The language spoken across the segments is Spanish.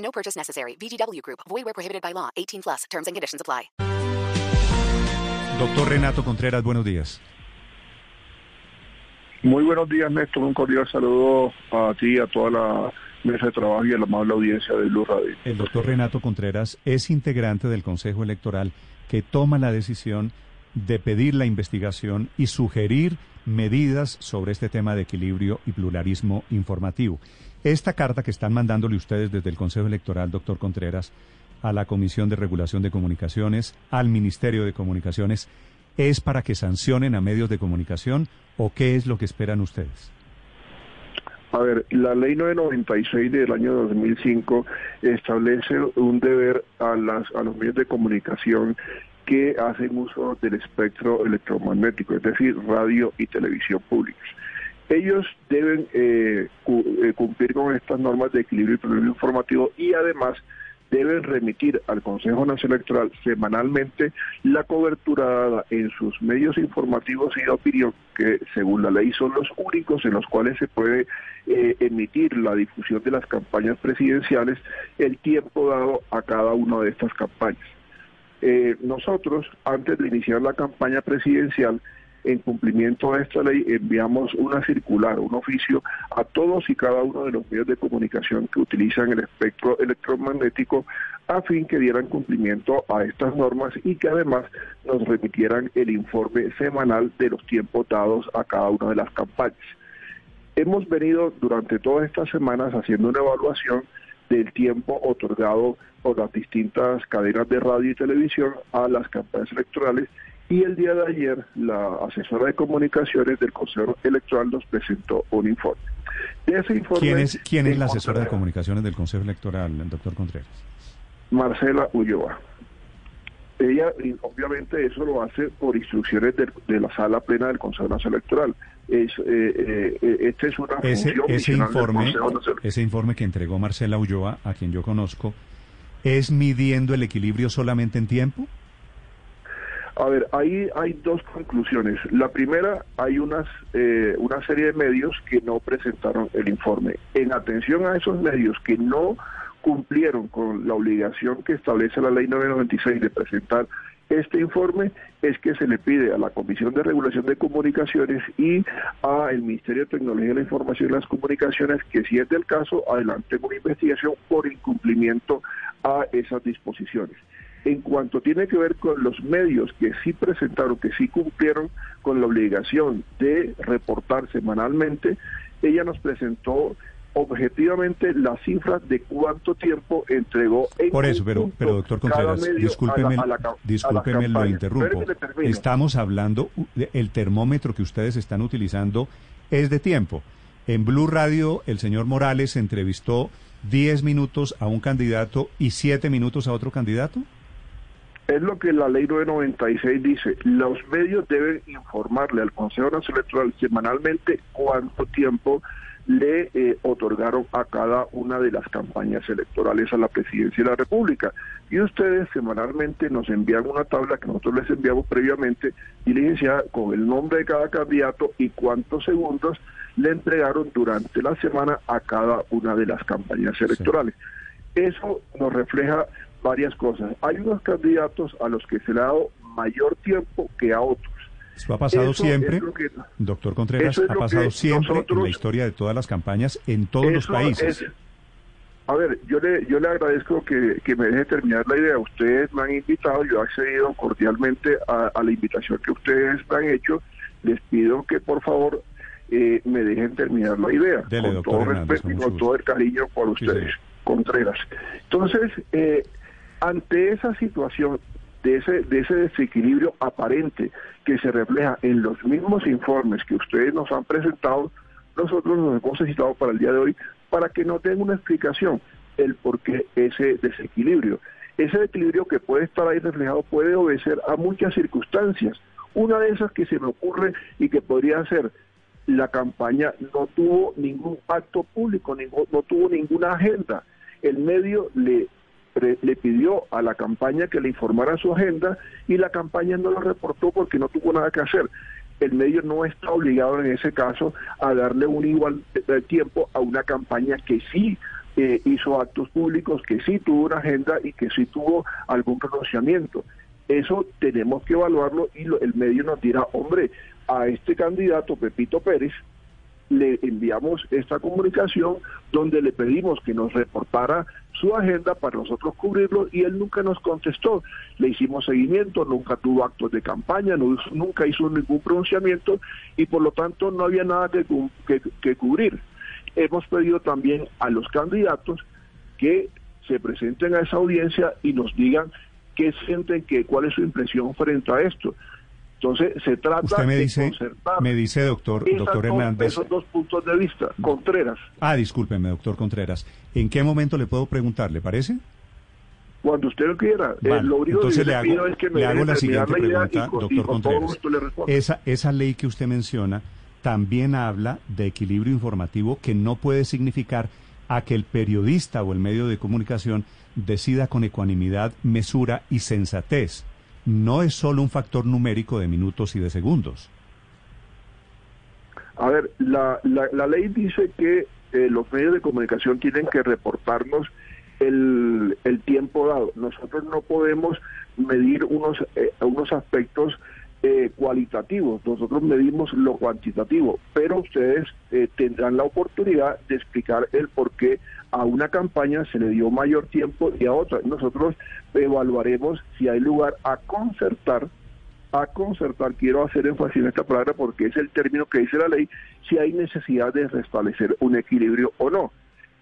No purchase necessary. VGW Group. Void where prohibited by law. 18 plus. Terms and conditions apply. Doctor Renato Contreras, buenos días. Muy buenos días, Néstor. Un cordial saludo a ti, a toda la mesa de trabajo y a la amable audiencia de Blue Radio. El doctor Renato Contreras es integrante del Consejo Electoral que toma la decisión de pedir la investigación y sugerir medidas sobre este tema de equilibrio y pluralismo informativo. Esta carta que están mandándole ustedes desde el Consejo Electoral, doctor Contreras, a la Comisión de Regulación de Comunicaciones, al Ministerio de Comunicaciones, ¿es para que sancionen a medios de comunicación o qué es lo que esperan ustedes? A ver, la ley 996 del año 2005 establece un deber a, las, a los medios de comunicación que hacen uso del espectro electromagnético, es decir, radio y televisión públicas. Ellos deben eh, eh, cumplir con estas normas de equilibrio y pluralismo informativo y además deben remitir al Consejo Nacional Electoral semanalmente la cobertura dada en sus medios informativos y de opinión, que según la ley son los únicos en los cuales se puede eh, emitir la difusión de las campañas presidenciales, el tiempo dado a cada una de estas campañas. Eh, nosotros, antes de iniciar la campaña presidencial, en cumplimiento de esta ley, enviamos una circular, un oficio a todos y cada uno de los medios de comunicación que utilizan el espectro electromagnético a fin que dieran cumplimiento a estas normas y que además nos remitieran el informe semanal de los tiempos dados a cada una de las campañas. Hemos venido durante todas estas semanas haciendo una evaluación del tiempo otorgado por las distintas cadenas de radio y televisión a las campañas electorales y el día de ayer la asesora de comunicaciones del Consejo Electoral nos presentó un informe. De ese informe ¿Quién es, quién es la asesora de comunicaciones del Consejo Electoral, el doctor Contreras? Marcela Ulloa. Ella, obviamente, eso lo hace por instrucciones de, la sala plena del Consejo Nacional Electoral. Es, eh, eh, este es una ese, ese informe, ese informe que entregó Marcela Ulloa, a quien yo conozco, ¿es midiendo el equilibrio solamente en tiempo? A ver, ahí hay dos conclusiones. La primera, hay unas eh, una serie de medios que no presentaron el informe. En atención a esos medios que no cumplieron con la obligación que establece la ley 996 de presentar este informe es que se le pide a la Comisión de Regulación de Comunicaciones y al Ministerio de Tecnología de la Información y las Comunicaciones que si es del caso adelante una investigación por incumplimiento a esas disposiciones. En cuanto tiene que ver con los medios que sí presentaron, que sí cumplieron con la obligación de reportar semanalmente, ella nos presentó objetivamente las cifras de cuánto tiempo entregó en Por eso, pero, pero doctor Contreras, discúlpeme, discúlpeme lo interrumpo. Estamos hablando, el termómetro que ustedes están utilizando es de tiempo. En Blue Radio, el señor Morales entrevistó 10 minutos a un candidato y 7 minutos a otro candidato. Es lo que la ley 996 dice. Los medios deben informarle al Consejo Nacional Electoral semanalmente cuánto tiempo le eh, otorgaron a cada una de las campañas electorales a la presidencia de la República. Y ustedes semanalmente nos envían una tabla que nosotros les enviamos previamente, diligenciada con el nombre de cada candidato y cuántos segundos le entregaron durante la semana a cada una de las campañas electorales. Eso nos refleja varias cosas. Hay unos candidatos a los que se le ha dado mayor tiempo que a otros. Eso ha pasado siempre, doctor Contreras, ha pasado siempre en la historia de todas las campañas en todos los países. a ver, yo le, yo le agradezco que, me deje terminar la idea. Ustedes me han invitado, yo he accedido cordialmente a, la invitación que ustedes me han hecho. Les pido que por favor eh, me dejen terminar la idea. con todo respeto y con todo el cariño por ustedes, Contreras. Entonces, eh, ante esa situación de ese, de ese desequilibrio aparente que se refleja en los mismos informes que ustedes nos han presentado, nosotros nos hemos necesitado para el día de hoy para que nos den una explicación. el por qué ese desequilibrio. Ese desequilibrio que puede estar ahí reflejado puede obedecer a muchas circunstancias. Una de esas que se me ocurre y que podría ser la campaña no tuvo ningún acto público, no tuvo ninguna agenda. El medio le, le pidió a la campaña que le informara su agenda y la campaña no lo reportó porque no tuvo nada que hacer. El medio no está obligado en ese caso a darle un igual tiempo a una campaña que sí eh, hizo actos públicos, que sí tuvo una agenda y que sí tuvo algún pronunciamiento. Eso tenemos que evaluarlo y el medio nos dirá, hombre, a este candidato, Pepito Pérez, le enviamos esta comunicación donde le pedimos que nos reportara su agenda para nosotros cubrirlo y él nunca nos contestó. Le hicimos seguimiento, nunca tuvo actos de campaña, nunca hizo ningún pronunciamiento y por lo tanto no había nada que, que cubrir. Hemos pedido también a los candidatos que se presenten a esa audiencia y nos digan qué sienten, que, cuál es su impresión frente a esto. Entonces, se trata Usted me de dice, concertar me dice, doctor, doctor Hernández. Esos dos puntos de vista. Contreras. Ah, discúlpeme, doctor Contreras. ¿En qué momento le puedo preguntar, le parece? Cuando usted lo quiera. Eh, Vale, lo único entonces que le hago, pido es que me le hago la siguiente pregunta, y con- y doctor Contreras. Esa, esa ley que usted menciona también habla de equilibrio informativo que no puede significar a que el periodista o el medio de comunicación decida con ecuanimidad, mesura y sensatez. No es solo un factor numérico de minutos y de segundos. A ver, la, la, la ley dice que eh, los medios de comunicación tienen que reportarnos el, el tiempo dado. Nosotros no podemos medir unos, eh, unos aspectos eh, nosotros medimos lo cuantitativo, pero ustedes eh, tendrán la oportunidad de explicar el por qué a una campaña se le dio mayor tiempo y a otra. Nosotros evaluaremos si hay lugar a concertar a concertar, quiero hacer énfasis en esta palabra porque es el término que dice la ley, si hay necesidad de restablecer un equilibrio o no.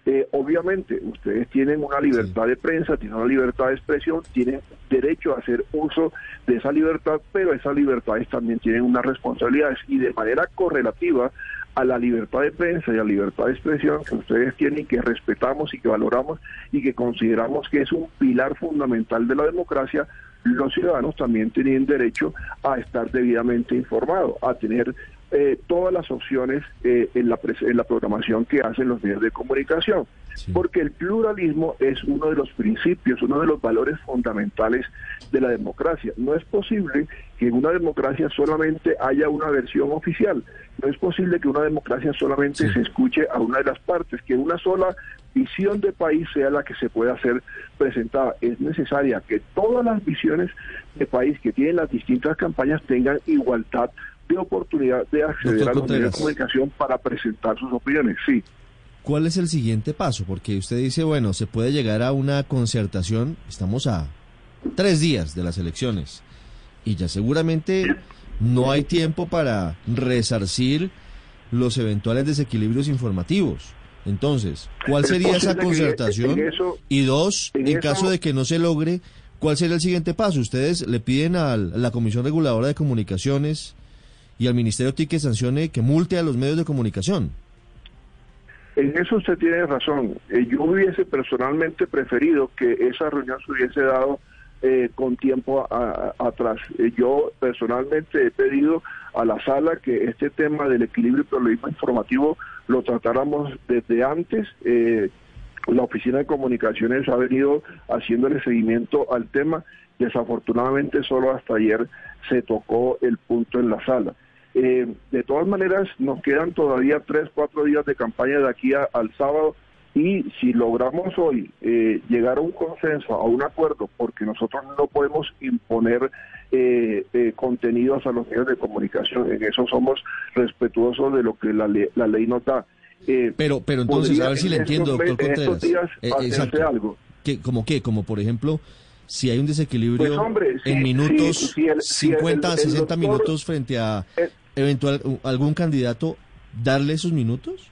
Eh, obviamente, ustedes tienen una libertad de prensa, tienen una libertad de expresión, tienen derecho a hacer uso de esa libertad, pero esas libertades también tienen unas responsabilidades y de manera correlativa a la libertad de prensa y a la libertad de expresión que ustedes tienen que respetamos y que valoramos y que consideramos que es un pilar fundamental de la democracia, los ciudadanos también tienen derecho a estar debidamente informados, a tener eh, todas las opciones eh, en, la en la programación que hacen los medios de comunicación. Porque el pluralismo es uno de los principios, uno de los valores fundamentales de la democracia. No es posible que en una democracia solamente haya una versión oficial. No es posible que una democracia solamente se escuche a una de las partes, que una sola visión de país sea la que se pueda ser presentada. Es necesaria que todas las visiones de país que tienen las distintas campañas tengan igualdad de oportunidad de acceder Doctor a los medios de Contreras. comunicación para presentar sus opiniones. Sí. ¿Cuál es el siguiente paso? Porque usted dice, bueno, se puede llegar a una concertación, estamos a tres días de las elecciones, y ya seguramente no hay tiempo para resarcir los eventuales desequilibrios informativos. Entonces, ¿cuál sería esa concertación? y dos, en caso de que no se logre, ¿cuál sería el siguiente paso? Ustedes le piden a la Comisión Reguladora de Comunicaciones y al Ministerio TIC sancione, que multe a los medios de comunicación. En eso usted tiene razón. Eh, yo hubiese personalmente preferido que esa reunión se hubiese dado eh, con tiempo a- atrás. Eh, yo personalmente he pedido a la sala que este tema del equilibrio y pluralismo informativo lo tratáramos desde antes. Eh, la Oficina de Comunicaciones ha venido haciéndole seguimiento al tema. Desafortunadamente solo hasta ayer se tocó el punto en la sala. Eh, de todas maneras, nos quedan todavía tres, cuatro días de campaña de aquí a- al sábado y si logramos hoy eh, llegar a un consenso, a un acuerdo, porque nosotros no podemos imponer eh, eh, contenidos a los medios de comunicación, en eso somos respetuosos de lo que la, le- la ley nos da. Eh, Pero, pero entonces, a ver si le en entiendo, doctor Contreras. días Eh, algo. ¿Qué, ¿Como qué? Como por ejemplo, si hay un desequilibrio Pues, hombre, sí, en minutos, sí, sí, el- sí, el- 50, el 60 doctor- minutos frente a el- eventual algún candidato, darle esos minutos?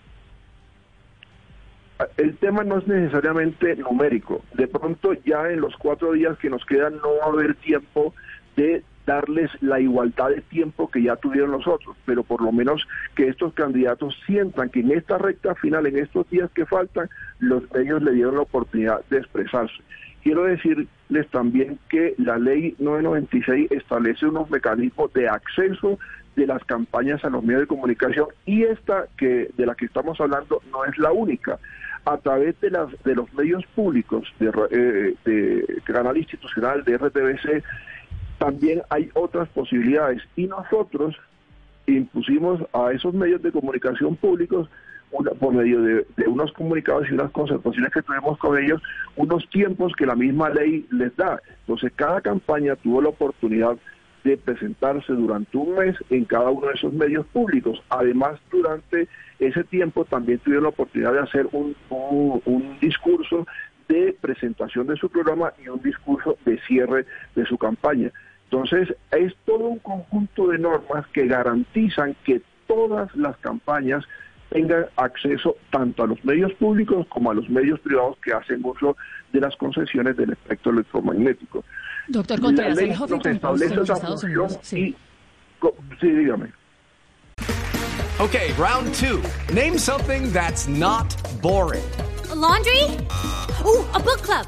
El tema no es necesariamente numérico. De pronto ya en los cuatro días que nos quedan no va a haber tiempo de darles la igualdad de tiempo que ya tuvieron los otros, pero por lo menos que estos candidatos sientan que en esta recta final, en estos días que faltan, los medios le dieron la oportunidad de expresarse. Quiero decirles también que la ley 996 establece unos mecanismos de acceso de las campañas a los medios de comunicación y esta que de la que estamos hablando no es la única. A través de las de los medios públicos de, eh, de canal institucional de RTBC también hay otras posibilidades y nosotros impusimos a esos medios de comunicación públicos una, por medio de, unos comunicados y unas concertaciones que tuvimos con ellos, unos tiempos que la misma ley les da. Entonces, cada campaña tuvo la oportunidad de presentarse durante un mes en cada uno de esos medios públicos. Además, durante ese tiempo también tuvieron la oportunidad de hacer un, un discurso de presentación de su programa y un discurso de cierre de su campaña. Entonces, es todo un conjunto de normas que garantizan que todas las campañas tengan acceso tanto a los medios públicos como a los medios privados que hacen uso de las concesiones del espectro electromagnético. Doctor Contreras, el Post de los Estados Unidos. Sí. sí, dígame. Okay, round two. Name something that's not boring. A laundry? Ooh, a book club.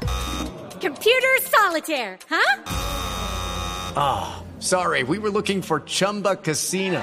Computer solitaire, huh? Ah, oh, sorry, we were looking for Chumba Casino.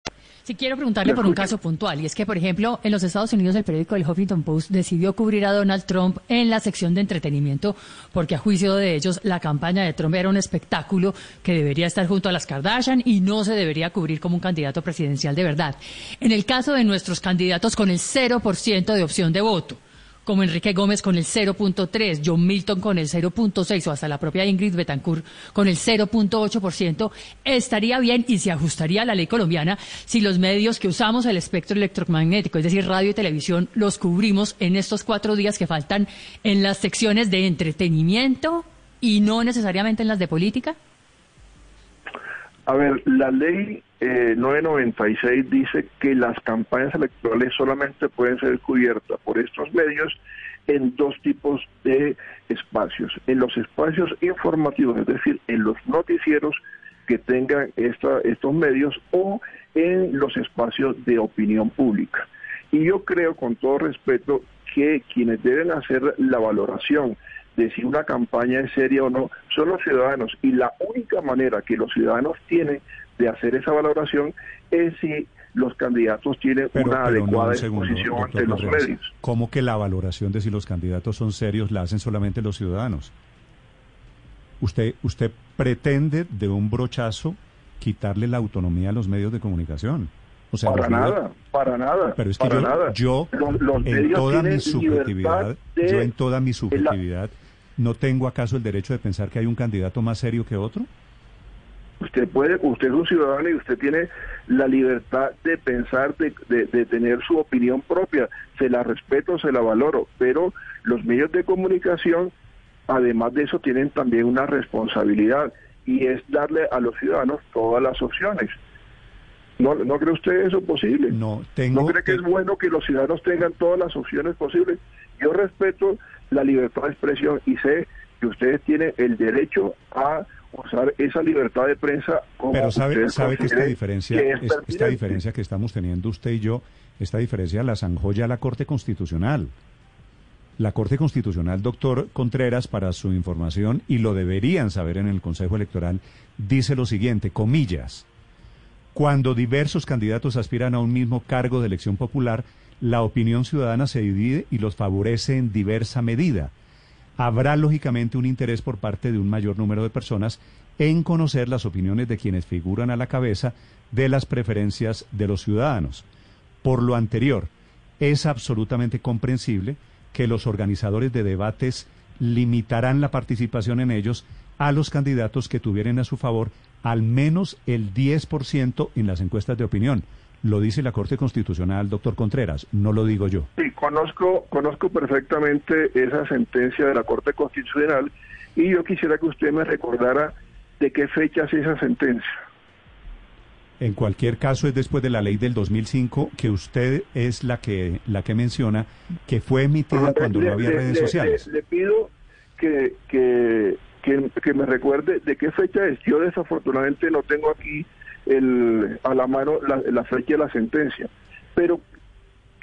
Si quiero preguntarle por un caso puntual, y es que, por ejemplo, en los Estados Unidos el periódico El Huffington Post decidió cubrir a Donald Trump en la sección de entretenimiento, porque a juicio de ellos la campaña de Trump era un espectáculo que debería estar junto a las Kardashian y no se debería cubrir como un candidato presidencial de verdad. En el caso de nuestros candidatos con el 0% de opción de voto, como Enrique Gómez con el 0.3, John Milton con el 0.6 o hasta la propia Ingrid Betancourt con el 0.8%, estaría bien y se ajustaría a la ley colombiana si los medios que usamos el espectro electromagnético, es decir, radio y televisión, los cubrimos en estos cuatro días que faltan en las secciones de entretenimiento y no necesariamente en las de política? A ver, la ley eh, 996 dice que las campañas electorales solamente pueden ser cubiertas por estos medios en dos tipos de espacios. En los espacios informativos, es decir, en los noticieros que tengan esta, estos medios o en los espacios de opinión pública. Y yo creo, con todo respeto, que quienes deben hacer la valoración de si una campaña es seria o no son los ciudadanos. Y la única manera que los ciudadanos tienen de hacer esa valoración es si los candidatos tienen una adecuada exposición ante los medios. ¿Cómo que la valoración de si los candidatos son serios la hacen solamente los ciudadanos? Usted, usted pretende de un brochazo quitarle la autonomía a los medios de comunicación. O sea, para nada, para nada. Pero es que yo, en toda mi subjetividad, yo en toda mi subjetividad, ¿no tengo acaso el derecho de pensar que hay un candidato más serio que otro? Usted puede, usted es un ciudadano y usted tiene la libertad de pensar, de, de, tener su opinión propia. Se la respeto, se la valoro, pero los medios de comunicación, además de eso, tienen también una responsabilidad y es darle a los ciudadanos todas las opciones. ¿No, ¿No cree usted eso posible? No, tengo... ¿No cree que es bueno que los ciudadanos tengan todas las opciones posibles? Yo respeto la libertad de expresión y sé que ustedes tienen el derecho a usar esa libertad de prensa como Pero sabe, sabe que esta diferencia, esta diferencia que estamos teniendo usted y yo, esta diferencia la zanjó ya la Corte Constitucional. La Corte Constitucional, doctor Contreras, para su información, y lo deberían saber en el Consejo Electoral, dice lo siguiente, comillas, cuando diversos candidatos aspiran a un mismo cargo de elección popular, la opinión ciudadana se divide y los favorece en diversa medida habrá lógicamente un interés por parte de un mayor número de personas en conocer las opiniones de quienes figuran a la cabeza de las preferencias de los ciudadanos. Por lo anterior, es absolutamente comprensible que los organizadores de debates limitarán la participación en ellos a los candidatos que tuvieran a su favor al menos el 10% en las encuestas de opinión, lo dice la Corte Constitucional, doctor Contreras, no lo digo yo. Sí, conozco, conozco perfectamente esa sentencia de la Corte Constitucional y yo quisiera que usted me recordara de qué fecha es esa sentencia. En cualquier caso es después de la ley del 2005 que usted es la que la que menciona que fue emitida cuando no había redes sociales. Le, pido que, que, que, me recuerde de qué fecha es. Yo desafortunadamente no tengo aquí el, a la mano la, fecha de la sentencia, pero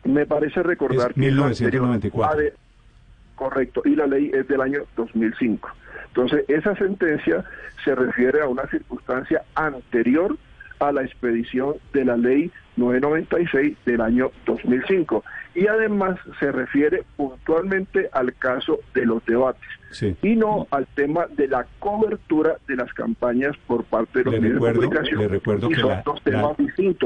me parece recordar que 1994. correcto, y la ley es del año 2005. Entonces, esa sentencia se refiere a una circunstancia anterior a la expedición de la ley 996 del año 2005 y además se refiere puntualmente al caso de los debates y no al tema de la cobertura de las campañas por parte de los medios de comunicación. Le recuerdo que la,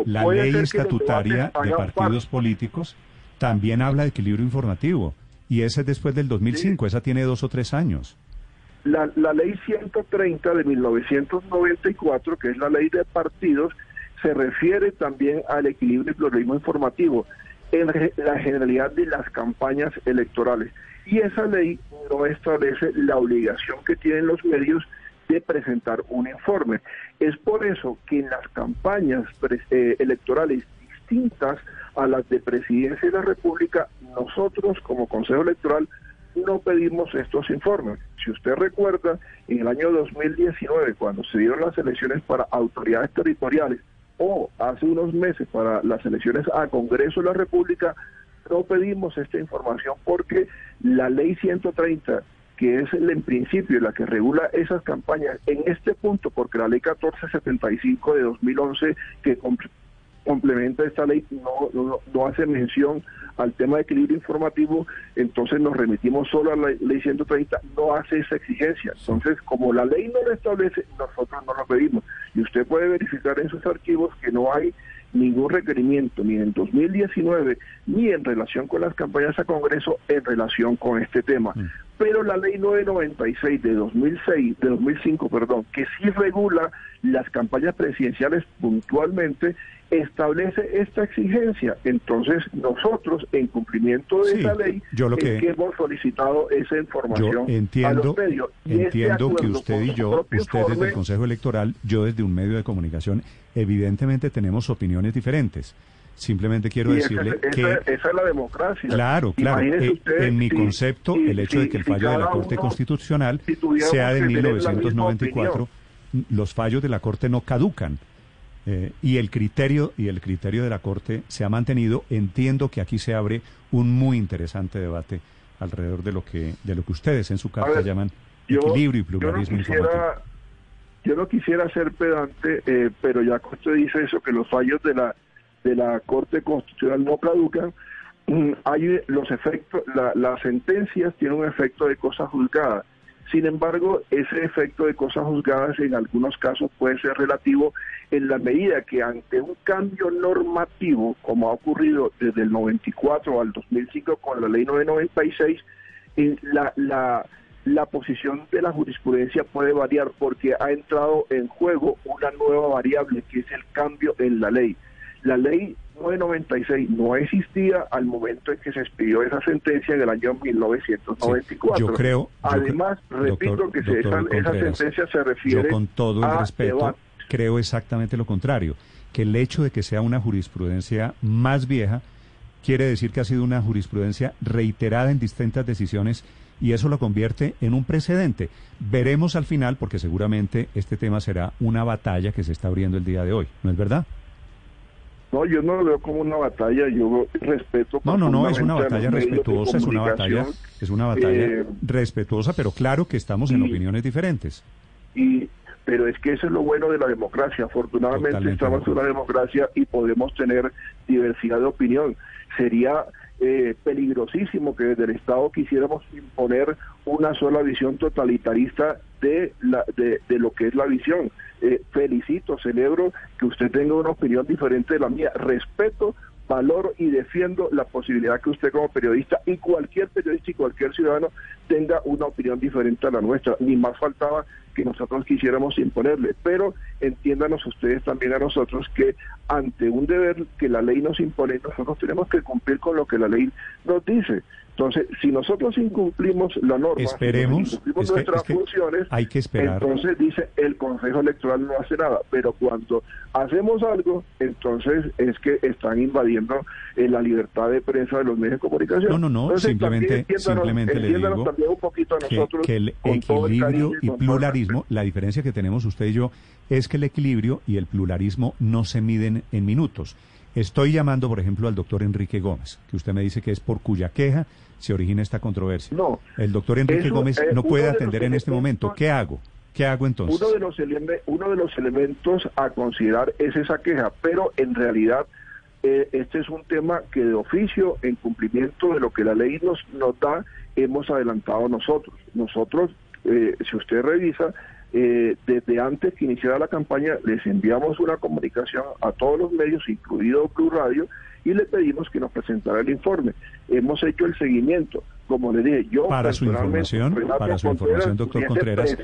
la ley estatutaria de partidos políticos también habla de equilibrio informativo y ese es después del 2005, esa tiene dos o tres años. La, la ley 130 de 1994, que es la ley de partidos, se refiere también al equilibrio y pluralismo informativo en la generalidad de las campañas electorales. Y esa ley no establece la obligación que tienen los medios de presentar un informe. Es por eso que en las campañas eh, electorales distintas a las de presidencia de la República, nosotros como Consejo Electoral no pedimos estos informes. Si usted recuerda, en el año 2019, cuando se dieron las elecciones para autoridades territoriales, o hace unos meses para las elecciones a Congreso de la República, no pedimos esta información porque la ley 130 que es el, en principio la que regula esas campañas en este punto, porque la ley 1475 de 2011 que complementa esta ley no, no, hace mención al tema de equilibrio informativo, entonces nos remitimos solo a la ley 130, no hace esa exigencia. Entonces, como la ley no lo establece, nosotros no lo pedimos. Y usted puede verificar en sus archivos que no hay ningún requerimiento, ni en 2019, ni en relación con las campañas a Congreso, en relación con este tema. Mm. Pero la ley 996 de 2006, de 2005, perdón, que sí regula las campañas presidenciales puntualmente, establece esta exigencia. Entonces, nosotros, en cumplimiento de esa ley, yo lo que, hemos solicitado esa información entiendo, a los medios. entiendo que usted y yo, usted desde el Consejo Electoral, yo desde un medio de comunicación, evidentemente tenemos opiniones diferentes. Simplemente quiero decirle que... Esa, es la democracia. Claro, claro. Eh, en mi concepto, el hecho de que el fallo de la Corte Constitucional sea de 1994, los fallos de la Corte no caducan. Eh, y el criterio y el criterio de la Corte se ha mantenido. Entiendo que aquí se abre un muy interesante debate alrededor de lo que de lo que ustedes en su carta llaman equilibrio y pluralismo yo no quisiera, Yo no quisiera ser pedante, eh, pero ya que usted dice eso, que los fallos de la de la Corte Constitucional no caducan, mm, hay los efectos, las sentencias tienen un efecto de cosa juzgada. Sin embargo, ese efecto de cosas juzgadas en algunos casos puede ser relativo en la medida que ante un cambio normativo, como ha ocurrido desde el 94 al 2005 con la ley 996, la, la, la posición de la jurisprudencia puede variar porque ha entrado en juego una nueva variable que es el cambio en la ley. La ley 996 no existía al momento en que se expidió esa sentencia en el año 1994. yo creo. Además, repito que esa, sentencia se refiere. Yo, con todo el respeto, creo exactamente lo contrario. Que el hecho de que sea una jurisprudencia más vieja quiere decir que ha sido una jurisprudencia reiterada en distintas decisiones y eso lo convierte en un precedente. Veremos al final, porque seguramente este tema será una batalla que se está abriendo el día de hoy, ¿no es verdad? No, yo no lo veo como una batalla, yo respeto. No, no, no, es una batalla respetuosa, es una batalla, es una batalla eh, respetuosa, pero claro que estamos en opiniones diferentes. Y, pero es que eso es lo bueno de la democracia. Afortunadamente estamos en una democracia y podemos tener diversidad de opinión. Sería eh, peligrosísimo que desde el Estado quisiéramos imponer una sola visión totalitarista de, la, de, de lo que es la visión. Eh, felicito, celebro que usted tenga una opinión diferente de la mía. Respeto, valoro y defiendo la posibilidad que usted como periodista y cualquier periodista y cualquier ciudadano tenga una opinión diferente a la nuestra, ni más faltaba que nosotros quisiéramos imponerle, pero entiéndanos ustedes también a nosotros que ante un deber que la ley nos impone, nosotros tenemos que cumplir con lo que la ley nos dice. Entonces, si nosotros incumplimos la norma, Esperemos, si incumplimos es que- nuestras es que funciones, hay que esperar. entonces dice el Consejo Electoral no hace nada, pero cuando hacemos algo, entonces es que están invadiendo eh, la libertad de prensa de los medios de comunicación. No, no, no, Entonces, simplemente- simplemente le digo también un poquito a que, nosotros que el el equilibrio cariño y el pluralismo, la diferencia que tenemos usted y yo es que el equilibrio y el pluralismo no se miden en minutos. Estoy llamando, por ejemplo, al doctor Enrique Gómez, que usted me dice que es por cuya queja se origina esta controversia. No, El doctor Enrique eso, Gómez no puede atender en este momento. ¿Qué hago? ¿Qué hago entonces? Uno de los eleme- uno de los elementos a considerar es esa queja, pero en realidad eh, este es un tema que de oficio, en cumplimiento de lo que la ley nos, nos da, hemos adelantado nosotros. Nosotros, eh, si usted revisa, eh, desde antes que iniciara la campaña, les enviamos una comunicación a todos los medios, incluido Blue Radio, y le pedimos que nos presentara el informe. Hemos hecho el seguimiento. Como le dije, yo Para su información, Renato para su Contreras, información, doctor Contreras,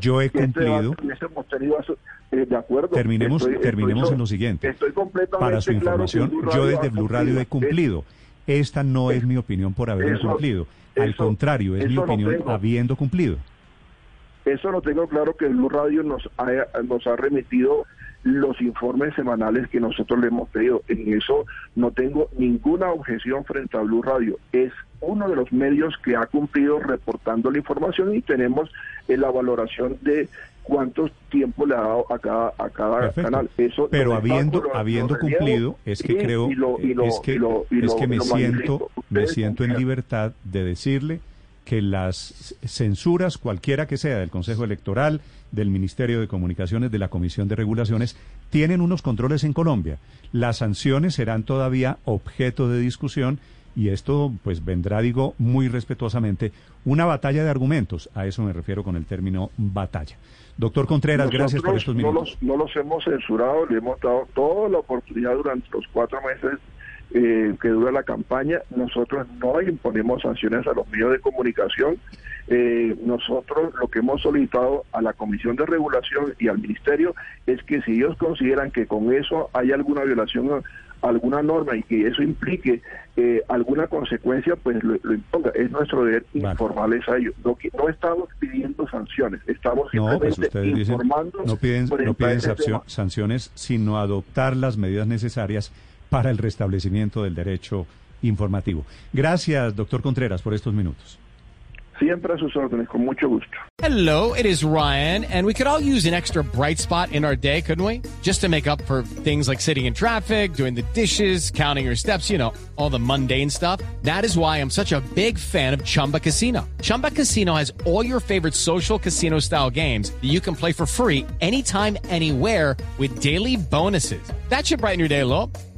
yo he este cumplido- debate eso, eh, de acuerdo. Terminemos, Estoy- terminemos estoy- en lo siguiente. Estoy completamente Para su información, yo desde Blue Radio he cumplido. Esta no es mi opinión por haber Eso- cumplido. Al eso- contrario, es mi no opinión habiendo cumplido. Eso lo tengo claro que Blue Radio nos ha, nos ha remitido los informes semanales que nosotros le hemos pedido. En eso no tengo ninguna objeción frente a Blue Radio. Es uno de los medios que ha cumplido reportando la información y tenemos eh, la valoración de cuánto tiempo le ha dado a cada, a cada Perfecto. canal. Eso Pero habiendo, lo- habiendo lo cumplido, es que creo, es que, me siento, me siento en libertad de decirle que las censuras, cualquiera que sea, del Consejo Electoral, del Ministerio de Comunicaciones, de la Comisión de Regulaciones, tienen unos controles en Colombia. Las sanciones serán todavía objeto de discusión y esto pues vendrá, digo, muy respetuosamente, una batalla de argumentos. A eso me refiero con el término batalla. Doctor Contreras, gracias por estos no minutos. los, no los hemos censurado, le hemos dado toda la oportunidad durante los cuatro meses eh, que dura la campaña. Nosotros no imponemos sanciones a los medios de comunicación. Eh, nosotros lo que hemos solicitado a la Comisión de Regulación y al Ministerio es que si ellos consideran que con eso hay alguna violación a alguna norma y que eso implique eh, alguna consecuencia, pues lo, lo imponga. Es nuestro deber Vale. informarles a ellos. No, no estamos pidiendo sanciones, estamos No, pues simplemente dicen, informando no piden, no tema. sanciones, sino adoptar las medidas necesarias para el restablecimiento del derecho informativo. Gracias, doctor Contreras, por estos minutos. Siempre a sus órdenes, con mucho gusto. Hello, it is Ryan, and we could all use an extra bright spot in our day, couldn't we? Just to make up for things like sitting in traffic, doing the dishes, counting your steps, you know, all the mundane stuff. That is why I'm such a big fan of Chumba Casino. Chumba Casino has all your favorite social casino style games that you can play for free anytime, anywhere with daily bonuses. That should brighten your day a little.